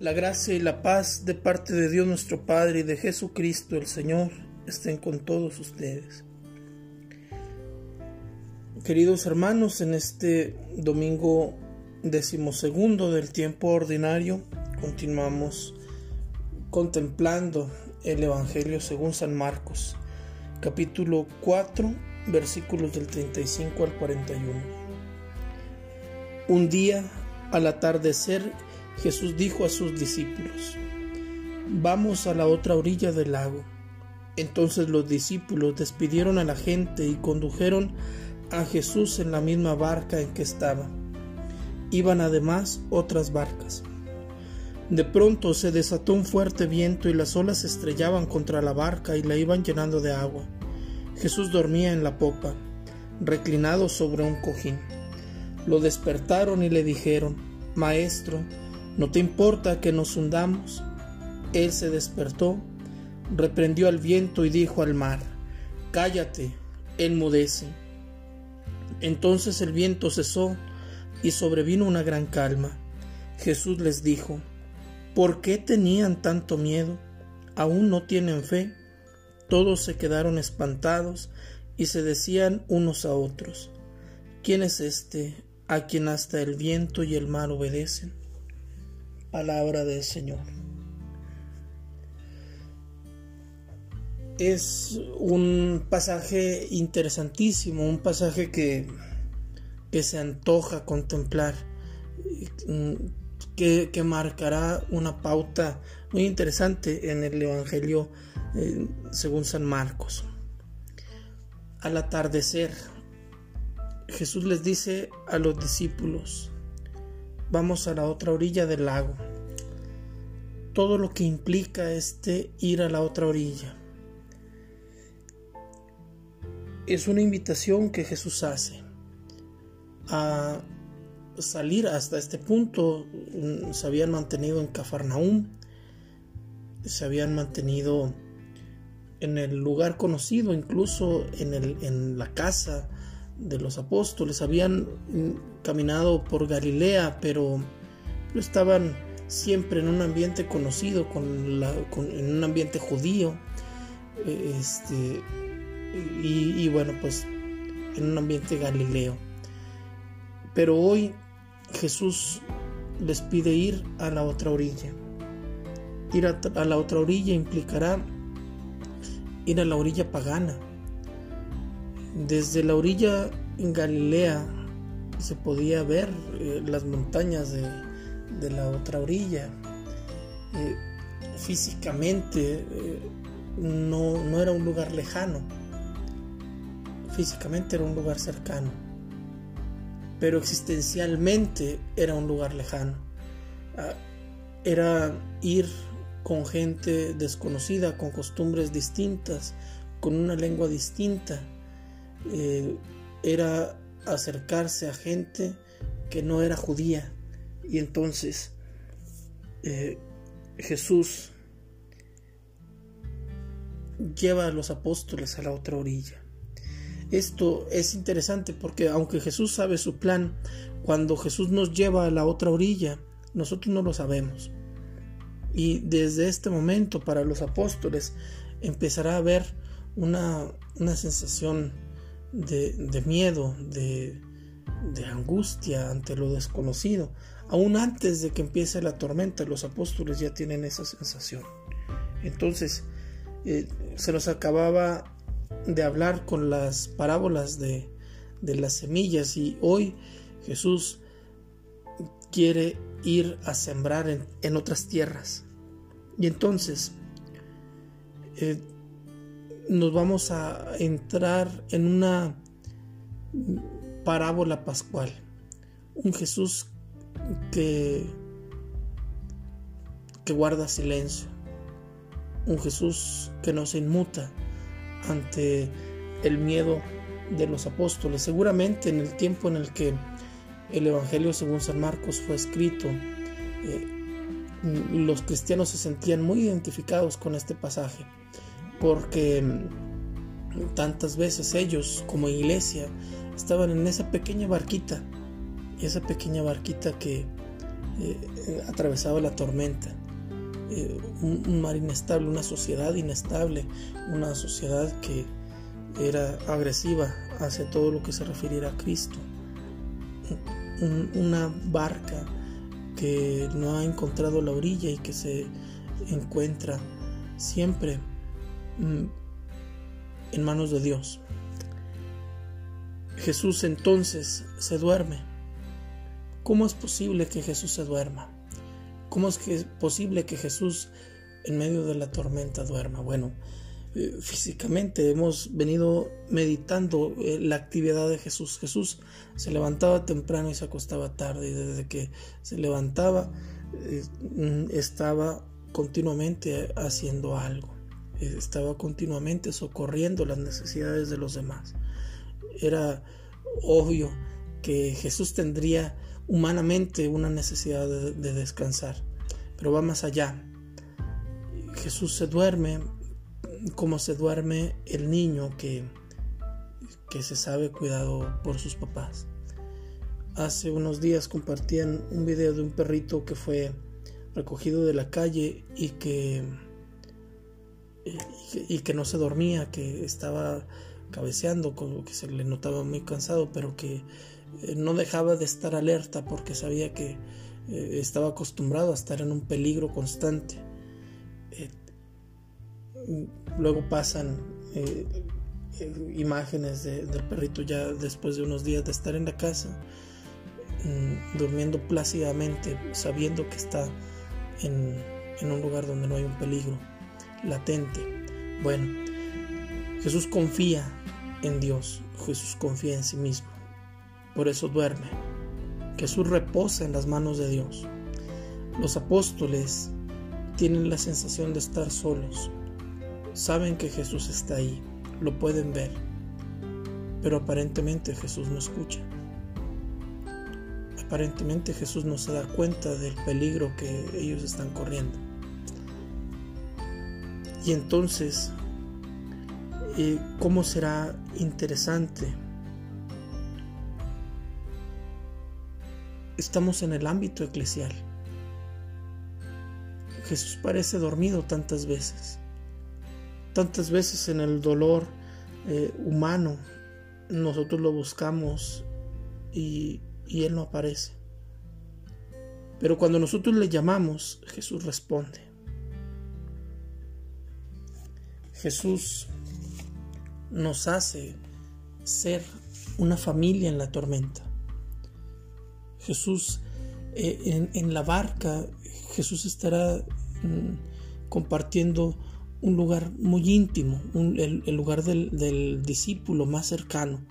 La gracia y la paz de parte de Dios nuestro Padre y de Jesucristo el Señor estén con todos ustedes. Queridos hermanos, en este domingo decimosegundo del tiempo ordinario continuamos contemplando el Evangelio según San Marcos, capítulo 4, versículos del 35 al 41. Un día, al atardecer, Jesús dijo a sus discípulos, Vamos a la otra orilla del lago. Entonces los discípulos despidieron a la gente y condujeron a Jesús en la misma barca en que estaba. Iban además otras barcas. De pronto se desató un fuerte viento y las olas estrellaban contra la barca y la iban llenando de agua. Jesús dormía en la popa, reclinado sobre un cojín. Lo despertaron y le dijeron, Maestro, ¿No te importa que nos hundamos? Él se despertó, reprendió al viento y dijo al mar, Cállate, enmudece. Entonces el viento cesó y sobrevino una gran calma. Jesús les dijo, ¿por qué tenían tanto miedo? ¿Aún no tienen fe? Todos se quedaron espantados y se decían unos a otros, ¿quién es este a quien hasta el viento y el mar obedecen? Palabra del Señor. Es un pasaje interesantísimo, un pasaje que, que se antoja contemplar, que, que, marcará una pauta muy interesante en el Evangelio eh, según San Marcos. Al atardecer, Jesús les dice a los discípulos, vamos a la otra orilla del lago. Todo lo que implica este ir a la otra orilla. Es una invitación que Jesús hace a salir hasta este punto. Se habían mantenido en Cafarnaúm, se habían mantenido en el lugar conocido, incluso en, en la casa de los apóstoles, habían caminado por Galilea, pero, estaban siempre en un ambiente conocido, con la, en un ambiente judío, eh, este, y, bueno, pues en un ambiente galileo. Pero hoy Jesús les pide ir a la otra orilla. Ir a la otra orilla implicará ir a la orilla pagana desde la orilla en Galilea se podía ver eh, las montañas de, la otra orilla. Eh, físicamente eh, no, no era un lugar lejano, físicamente era un lugar cercano, pero existencialmente era un lugar lejano. Ah, era ir con gente desconocida, con costumbres distintas, con una lengua distinta eh, era acercarse a gente que no era judía. Y entonces eh, Jesús lleva a los apóstoles a la otra orilla. Esto es interesante porque aunque Jesús sabe su plan, cuando Jesús nos lleva a la otra orilla, nosotros no lo sabemos. Y desde este momento para los apóstoles empezará a haber una, una sensación de, miedo, de, de angustia ante lo desconocido. Aún antes de que empiece la tormenta, los apóstoles ya tienen esa sensación. Entonces, eh, se nos acababa de hablar con las parábolas de, de, las semillas y hoy Jesús quiere ir a sembrar en, otras tierras. Y entonces, eh, nos vamos a entrar en una parábola pascual. Un Jesús que, que guarda silencio. Un Jesús que no se inmuta ante el miedo de los apóstoles. Seguramente en el tiempo en el que el Evangelio según San Marcos fue escrito, eh, los cristianos se sentían muy identificados con este pasaje porque tantas veces ellos como iglesia estaban en esa pequeña barquita, esa pequeña barquita que eh, atravesaba la tormenta. Eh, un, mar inestable, una sociedad inestable, una sociedad que era agresiva hacia todo lo que se refiriera a Cristo. una barca que no ha encontrado la orilla y que se encuentra siempre mm, en manos de Dios. Jesús entonces se duerme. ¿Cómo es posible que Jesús se duerma? ¿Cómo es posible que Jesús en medio de la tormenta duerma? Bueno, eh, físicamente hemos venido meditando eh, la actividad de Jesús. Jesús se levantaba temprano y se acostaba tarde y desde que se levantaba eh, mm, estaba continuamente haciendo algo. Estaba continuamente socorriendo las necesidades de los demás era obvio que Jesús tendría humanamente una necesidad de, descansar, pero va más allá. Jesús se duerme como se duerme el niño que, que se sabe cuidado por sus papás. Hace unos días compartían un video de un perrito que fue recogido de la calle y que, y que no se dormía, que estaba cabeceando, que se le notaba muy cansado, pero que eh, no dejaba de estar alerta porque sabía que eh, estaba acostumbrado a estar en un peligro constante. Eh, luego pasan imágenes del perrito ya después de unos días de estar en la casa, mm, durmiendo plácidamente, sabiendo que está en un lugar donde no hay un peligro latente. Bueno, Jesús confía en Dios, Jesús confía en sí mismo. Por eso duerme. Jesús reposa en las manos de Dios. Los apóstoles tienen la sensación de estar solos. Saben que Jesús está ahí, lo pueden ver, pero aparentemente Jesús no escucha. Aparentemente Jesús no se da cuenta del peligro que ellos están corriendo. Y entonces cómo será interesante. Estamos en el ámbito eclesial. Jesús parece dormido tantas veces. Tantas veces en el dolor eh, humano nosotros lo buscamos y, y Él no aparece. Pero cuando nosotros le llamamos, Jesús responde. Jesús nos hace ser una familia en la tormenta. Jesús, eh, en, la barca, Jesús estará mm, compartiendo un lugar muy íntimo, el, lugar del, discípulo más cercano.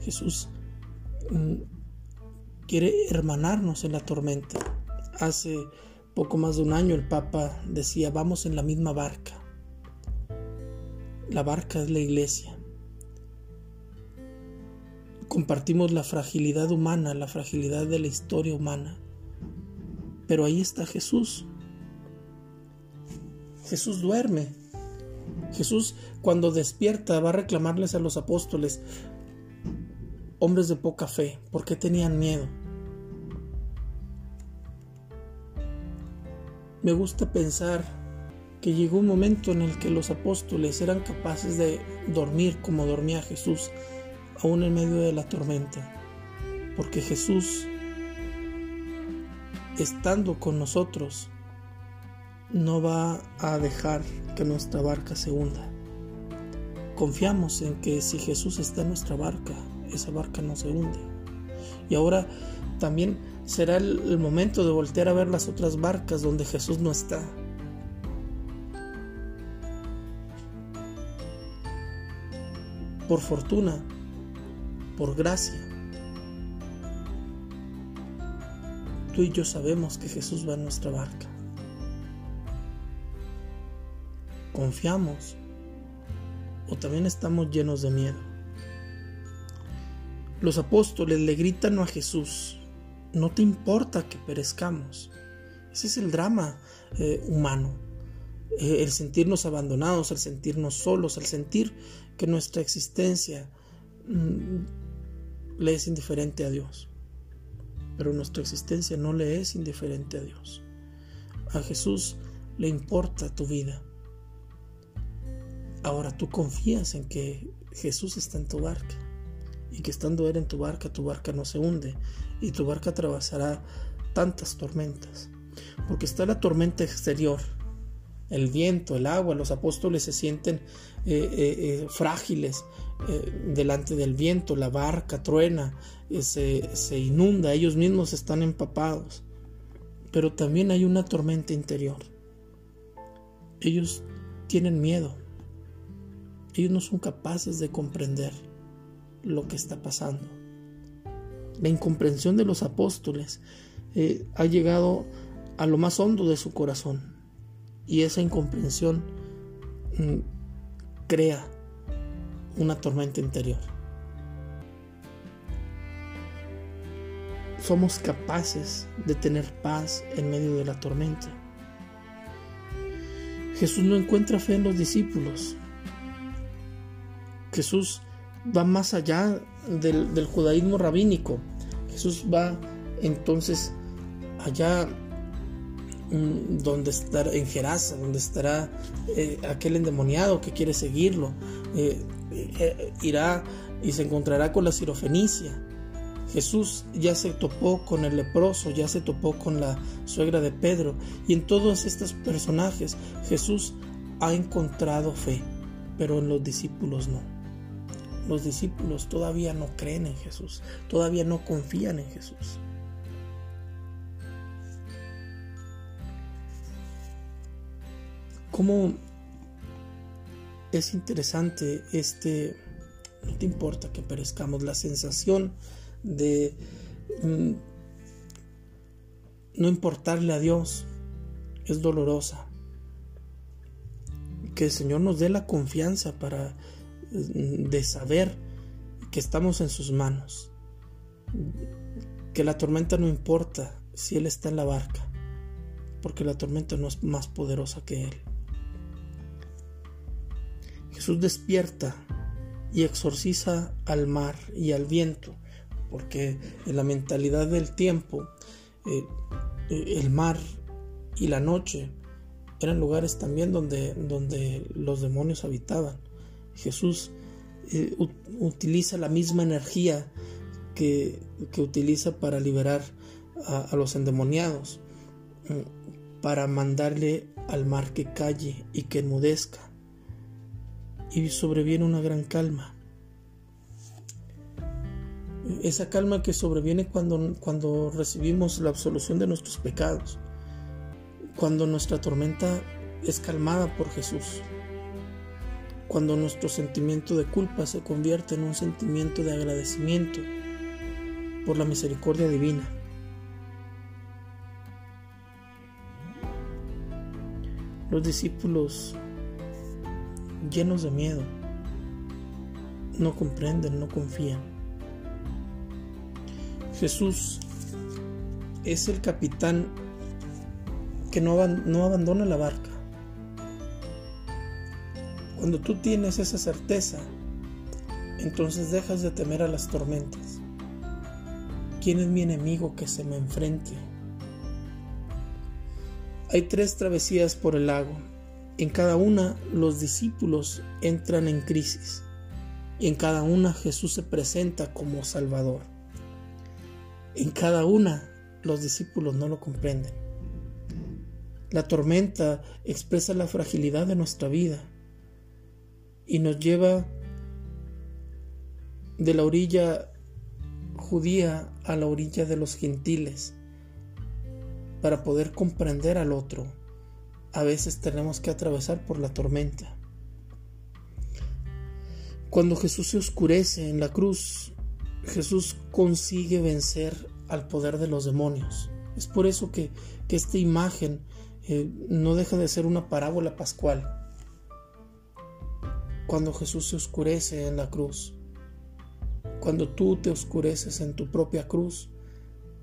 Jesús mm, quiere hermanarnos en la tormenta. Hace poco más de un año el Papa decía, vamos en la misma barca. La barca es la iglesia. Compartimos la fragilidad humana, la fragilidad de la historia humana. Pero ahí está Jesús. Jesús duerme. Jesús cuando despierta va a reclamarles a los apóstoles, hombres de poca fe, ¿por qué tenían miedo? Me gusta pensar que llegó un momento en el que los apóstoles eran capaces de dormir como dormía Jesús, aún en medio de la tormenta, porque Jesús, estando con nosotros, no va a dejar que nuestra barca se hunda. Confiamos en que si Jesús está en nuestra barca, esa barca no se hunde. Y ahora también será el, momento de voltear a ver las otras barcas donde Jesús no está por fortuna, por gracia. Tú y yo sabemos que Jesús va en nuestra barca. Confiamos o también estamos llenos de miedo. Los apóstoles le gritan a Jesús, no te importa que perezcamos. Ese es el drama eh, humano. Eh, el sentirnos abandonados, el sentirnos solos, el sentir que nuestra existencia mm, le es indiferente a Dios. pero nuestra existencia no le es indiferente a Dios. A Jesús le importa tu vida. Ahora tú confías en que Jesús está en tu barca y que estando Él en tu barca, tu barca no se hunde y tu barca atravesará tantas tormentas. Porque está la tormenta exterior, el viento, el agua, los apóstoles se sienten eh, eh, eh, frágiles delante del viento, la barca truena, se, se inunda, ellos mismos están empapados. Pero también hay una tormenta interior. Ellos tienen miedo. Ellos no son capaces de comprender lo que está pasando. La incomprensión de los apóstoles ha llegado a lo más hondo de su corazón y esa incomprensión mm, crea una tormenta interior. Somos capaces de tener paz en medio de la tormenta. Jesús no encuentra fe en los discípulos. Jesús va más allá del, del judaísmo rabínico. Jesús va entonces allá donde estará en Gerasa, donde estará eh, aquel endemoniado que quiere seguirlo, eh, eh, irá y se encontrará con la sirofenicia. Jesús ya se topó con el leproso, ya se topó con la suegra de Pedro y en todos estos personajes Jesús ha encontrado fe, pero en los discípulos no. Los discípulos todavía no creen en Jesús, todavía no confían en Jesús. Cómo es interesante este, no te importa que perezcamos, la sensación de mm, no importarle a Dios es dolorosa. Que el Señor nos dé la confianza para mm, de saber que estamos en sus manos. Que la tormenta no importa si Él está en la barca, porque la tormenta no es más poderosa que Él. Jesús despierta y exorciza al mar y al viento, porque en la mentalidad del tiempo eh, eh, el mar y la noche eran lugares también donde, donde los demonios habitaban. Jesús eh, utiliza la misma energía que, utiliza para liberar a, a los endemoniados, para mandarle al mar que calle y que enmudezca y sobreviene una gran calma. Esa calma que sobreviene cuando, cuando recibimos la absolución de nuestros pecados, cuando nuestra tormenta es calmada por Jesús, cuando nuestro sentimiento de culpa se convierte en un sentimiento de agradecimiento por la misericordia divina. Los discípulos llenos de miedo. No comprenden, no confían. Jesús es el capitán que no, abandona la barca. Cuando tú tienes esa certeza, entonces dejas de temer a las tormentas. ¿Quién es mi enemigo que se me enfrente? Hay tres travesías por el lago en cada una los discípulos entran en crisis y en cada una Jesús se presenta como Salvador. En cada una los discípulos no lo comprenden. La tormenta expresa la fragilidad de nuestra vida y nos lleva de la orilla judía a la orilla de los gentiles para poder comprender al otro a veces tenemos que atravesar por la tormenta. Cuando Jesús se oscurece en la cruz, Jesús consigue vencer al poder de los demonios. Es por eso que, esta imagen eh, no deja de ser una parábola pascual. Cuando Jesús se oscurece en la cruz, cuando tú te oscureces en tu propia cruz,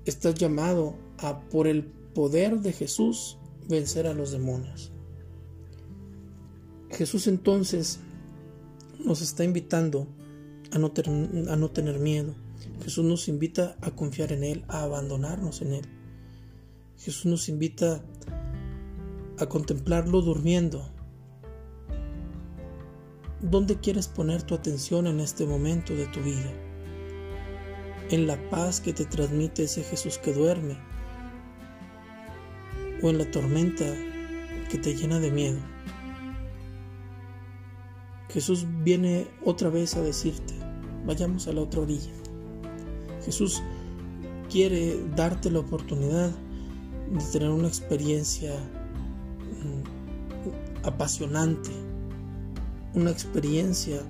estás llamado a, por el poder de Jesús, vencer a los demonios. Jesús entonces nos está invitando a no, a no tener miedo, Jesús nos invita a confiar en Él, a abandonarnos en Él. Jesús nos invita a contemplarlo durmiendo. ¿Dónde quieres poner tu atención en este momento de tu vida? ¿En la paz que te transmite ese Jesús que duerme? ¿O en la tormenta que te llena de miedo? Jesús viene otra vez a decirte, vayamos a la otra orilla. Jesús quiere darte la oportunidad de tener una experiencia mm, apasionante, una experiencia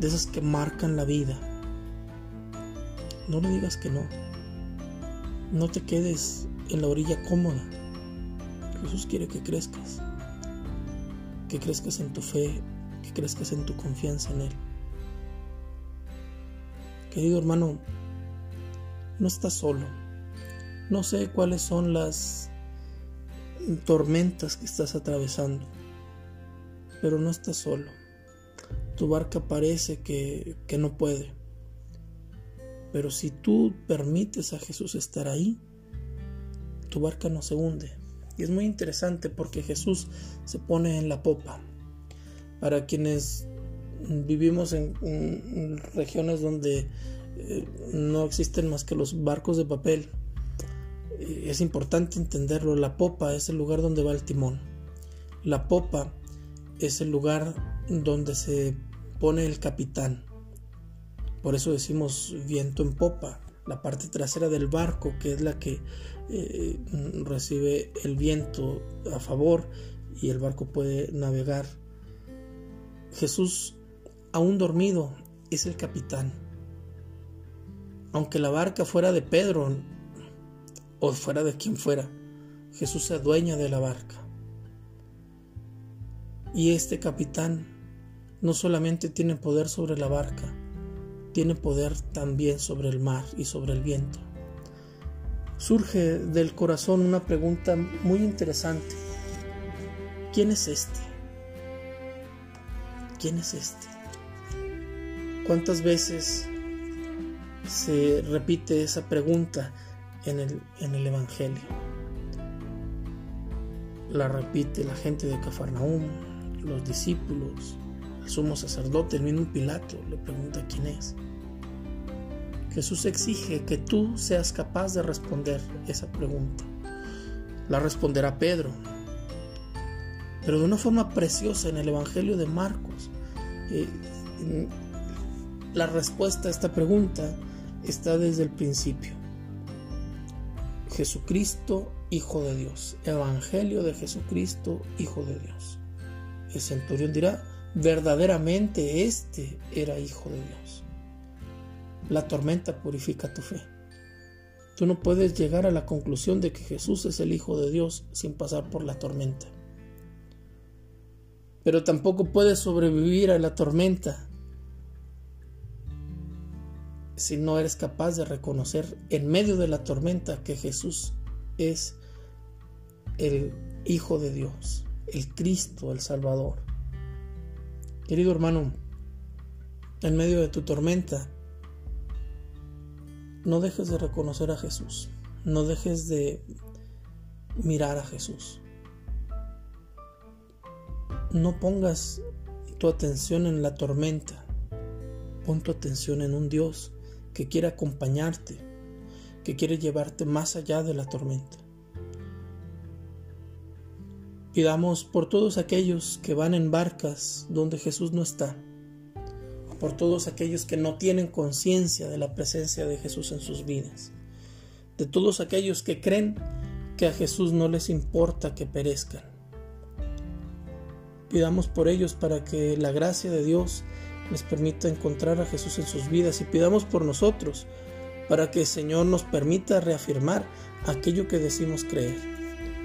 de esas que marcan la vida. No le digas que no. No te quedes en la orilla cómoda. Jesús quiere que crezcas. Que crezcas en tu fe, que crezcas en tu confianza en Él. Querido hermano, no estás solo. No sé cuáles son las tormentas que estás atravesando, pero no estás solo. Tu barca parece que, que no puede, pero si tú permites a Jesús estar ahí, tu barca no se hunde. Y es muy interesante porque Jesús se pone en la popa. Para quienes vivimos en regiones donde eh, no existen más que los barcos de papel. Eh, es importante entenderlo. La popa es el lugar donde va el timón. La popa es el lugar donde se pone el capitán. Por eso decimos viento en popa. La parte trasera del barco, que es la que eh, recibe el viento a favor y el barco puede navegar. Jesús, aún dormido, es el capitán aunque la barca fuera de Pedro o fuera de quien fuera, Jesús se adueña de la barca. Y este capitán no solamente tiene poder sobre la barca, tiene poder también sobre el mar y sobre el viento. Surge del corazón una pregunta muy interesante. ¿Quién es este? ¿Quién es este? ¿Cuántas veces se repite esa pregunta en el, en el Evangelio. La repite la gente de Cafarnaúm, los discípulos, sumo sacerdote, el mismo Pilato le pregunta quién es. Jesús exige que tú seas capaz de responder esa pregunta. La responderá Pedro, pero de una forma preciosa en el Evangelio de Marcos. Eh, la respuesta a esta pregunta está desde el principio. Jesucristo, Hijo de Dios. Evangelio de Jesucristo, Hijo de Dios. El centurión dirá, verdaderamente este era Hijo de Dios. La tormenta purifica tu fe. Tú no puedes llegar a la conclusión de que Jesús es el Hijo de Dios sin pasar por la tormenta. Pero tampoco puedes sobrevivir a la tormenta si no eres capaz de reconocer en medio de la tormenta que Jesús es el Hijo de Dios, el Cristo, el Salvador. Querido hermano, en medio de tu tormenta, no dejes de reconocer a Jesús, no dejes de mirar a Jesús. No pongas tu atención en la tormenta, pon tu atención en un Dios que quiere acompañarte, que quiere llevarte más allá de la tormenta. Pidamos por todos aquellos que van en barcas donde Jesús no está, por todos aquellos que no tienen conciencia de la presencia de Jesús en sus vidas, de todos aquellos que creen que a Jesús no les importa que perezcan. Pidamos por ellos para que la gracia de Dios les permita encontrar a Jesús en sus vidas y pidamos por nosotros para que el Señor nos permita reafirmar aquello que decimos creer.